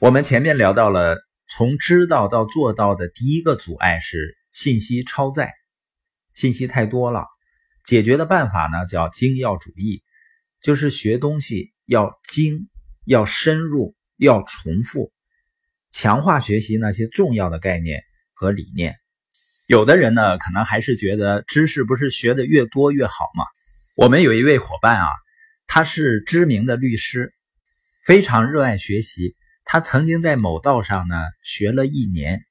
我们前面聊到了，从知道到做到的第一个阻碍是信息超载，信息太多了。解决的办法呢，叫精要主义，就是学东西要精、要深入、要重复，强化学习那些重要的概念和理念。有的人呢，可能还是觉得知识不是学的越多越好嘛。我们有一位伙伴啊，他是知名的律师，非常热爱学习。他曾经在某道上呢学了一年，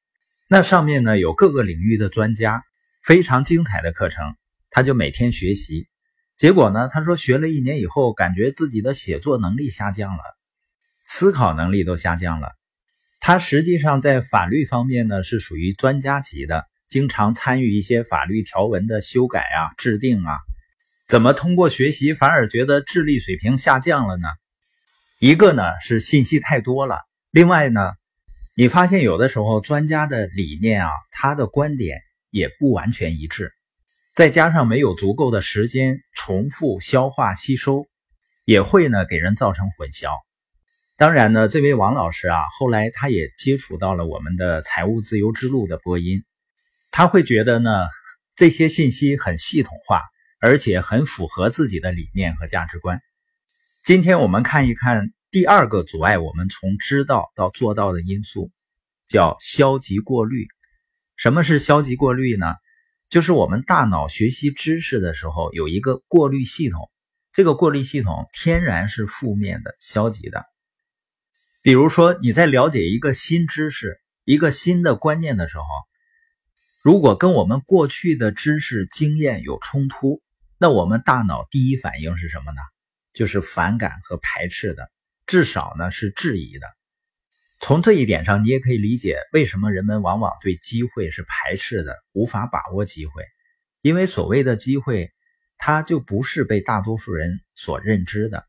那上面呢有各个领域的专家，非常精彩的课程，他就每天学习。结果呢，他说学了一年以后，感觉自己的写作能力下降了，思考能力都下降了。他实际上在法律方面呢是属于专家级的，经常参与一些法律条文的修改啊、制定啊。怎么通过学习反而觉得智力水平下降了呢？一个呢是信息太多了。另外呢，你发现有的时候专家的理念啊，他的观点也不完全一致，再加上没有足够的时间重复消化吸收，也会呢给人造成混淆。当然呢，这位王老师啊，后来他也接触到了我们的财务自由之路的播音，他会觉得呢这些信息很系统化，而且很符合自己的理念和价值观。今天我们看一看。第二个阻碍我们从知道到做到的因素，叫消极过滤。什么是消极过滤呢？就是我们大脑学习知识的时候有一个过滤系统，这个过滤系统天然是负面的、消极的。比如说你在了解一个新知识、一个新的观念的时候，如果跟我们过去的知识经验有冲突，那我们大脑第一反应是什么呢？就是反感和排斥的。至少呢是质疑的。从这一点上，你也可以理解为什么人们往往对机会是排斥的，无法把握机会。因为所谓的机会，它就不是被大多数人所认知的，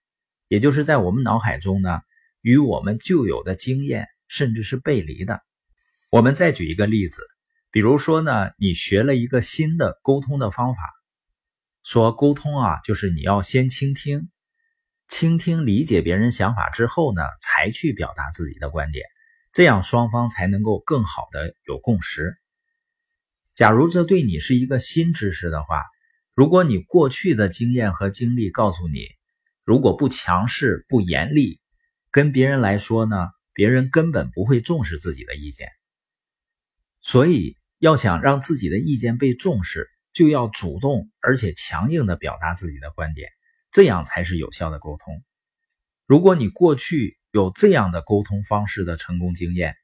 也就是在我们脑海中呢，与我们旧有的经验甚至是背离的。我们再举一个例子，比如说呢，你学了一个新的沟通的方法，说沟通啊，就是你要先倾听。倾听、理解别人想法之后呢，才去表达自己的观点，这样双方才能够更好的有共识。假如这对你是一个新知识的话，如果你过去的经验和经历告诉你，如果不强势、不严厉，跟别人来说呢，别人根本不会重视自己的意见。所以，要想让自己的意见被重视，就要主动而且强硬的表达自己的观点。这样才是有效的沟通。如果你过去有这样的沟通方式的成功经验，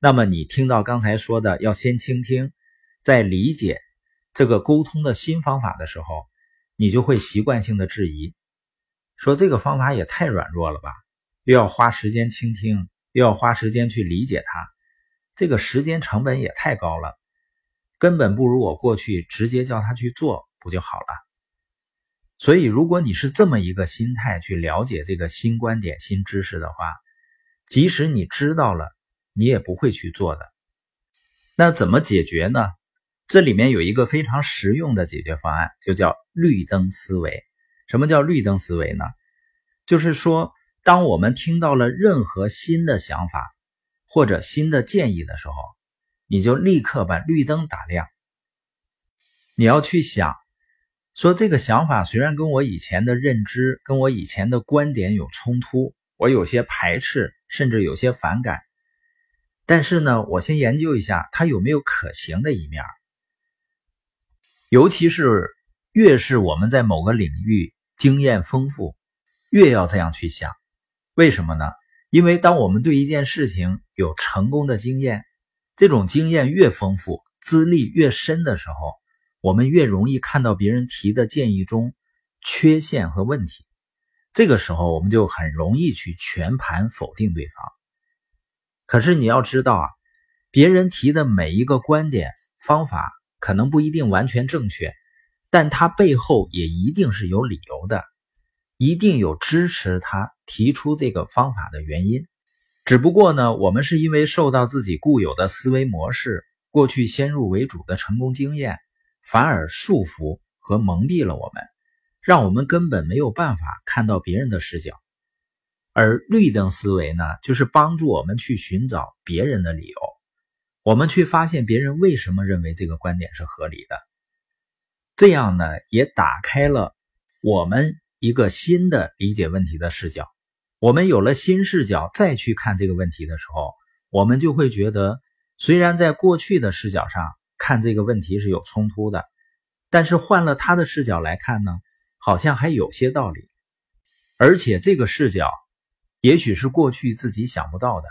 那么你听到刚才说的要先倾听，再理解这个沟通的新方法的时候，你就会习惯性的质疑，说这个方法也太软弱了吧，又要花时间倾听，又要花时间去理解它，这个时间成本也太高了，根本不如我过去直接叫他去做不就好了。所以，如果你是这么一个心态去了解这个新观点、新知识的话，即使你知道了，你也不会去做的。那怎么解决呢？这里面有一个非常实用的解决方案，就叫绿灯思维。什么叫绿灯思维呢？就是说，当我们听到了任何新的想法或者新的建议的时候，你就立刻把绿灯打亮。你要去想。说这个想法虽然跟我以前的认知、跟我以前的观点有冲突，我有些排斥，甚至有些反感，但是呢，我先研究一下它有没有可行的一面。尤其是越是我们在某个领域经验丰富，越要这样去想。为什么呢？因为当我们对一件事情有成功的经验，这种经验越丰富、资历越深的时候。我们越容易看到别人提的建议中缺陷和问题，这个时候我们就很容易去全盘否定对方。可是你要知道啊，别人提的每一个观点、方法可能不一定完全正确，但他背后也一定是有理由的，一定有支持他提出这个方法的原因。只不过呢，我们是因为受到自己固有的思维模式、过去先入为主的成功经验。反而束缚和蒙蔽了我们，让我们根本没有办法看到别人的视角。而绿灯思维呢，就是帮助我们去寻找别人的理由，我们去发现别人为什么认为这个观点是合理的。这样呢，也打开了我们一个新的理解问题的视角。我们有了新视角，再去看这个问题的时候，我们就会觉得，虽然在过去的视角上看这个问题是有冲突的，但是换了他的视角来看呢，好像还有些道理。而且这个视角，也许是过去自己想不到的。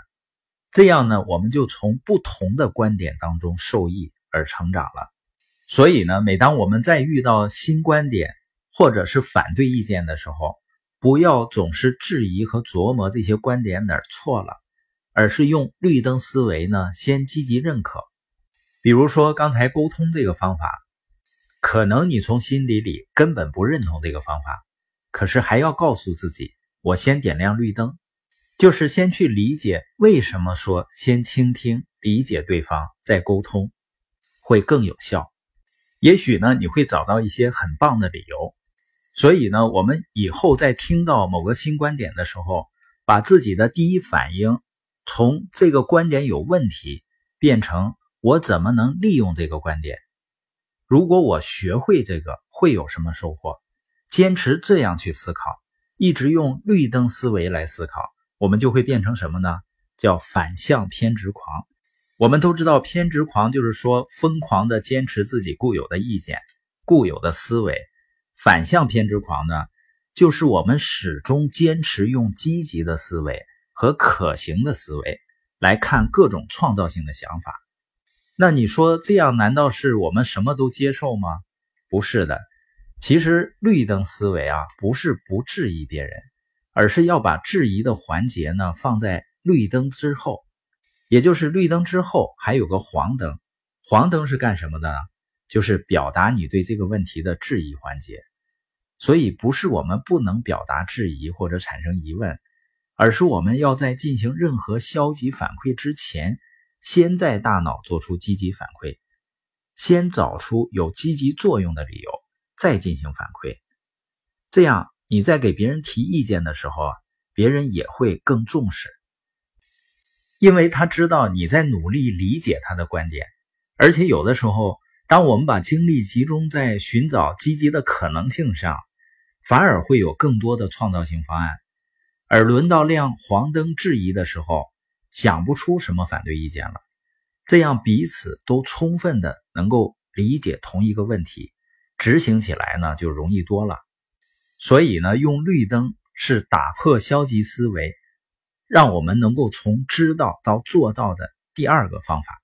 这样呢，我们就从不同的观点当中受益而成长了。所以呢，每当我们在遇到新观点或者是反对意见的时候，不要总是质疑和琢磨这些观点哪儿错了，而是用绿灯思维呢，先积极认可。比如说刚才沟通这个方法，可能你从心底里根本不认同这个方法，可是还要告诉自己，我先点亮绿灯，就是先去理解为什么说先倾听、理解对方再沟通会更有效。也许呢，你会找到一些很棒的理由，所以呢，我们以后在听到某个新观点的时候，把自己的第一反应从这个观点有问题，变成我怎么能利用这个观点？如果我学会这个，会有什么收获？坚持这样去思考，一直用绿灯思维来思考，我们就会变成什么呢？叫反向偏执狂。我们都知道，偏执狂就是说疯狂的坚持自己固有的意见、固有的思维。反向偏执狂呢，就是我们始终坚持用积极的思维和可行的思维来看各种创造性的想法。那你说这样难道是我们什么都接受吗？不是的。其实绿灯思维啊，不是不质疑别人，而是要把质疑的环节呢放在绿灯之后。也就是绿灯之后还有个黄灯，黄灯是干什么的呢？就是表达你对这个问题的质疑环节。所以不是我们不能表达质疑或者产生疑问，而是我们要在进行任何消极反馈之前，先在大脑做出积极反馈，先找出有积极作用的理由，再进行反馈。这样你在给别人提意见的时候啊，别人也会更重视。因为他知道你在努力理解他的观点，而且有的时候，当我们把精力集中在寻找积极的可能性上，反而会有更多的创造性方案。而轮到亮黄灯质疑的时候，想不出什么反对意见了。这样彼此都充分的能够理解同一个问题，执行起来呢就容易多了。所以呢，用绿灯是打破消极思维。让我们能够从知道到做到的第二个方法。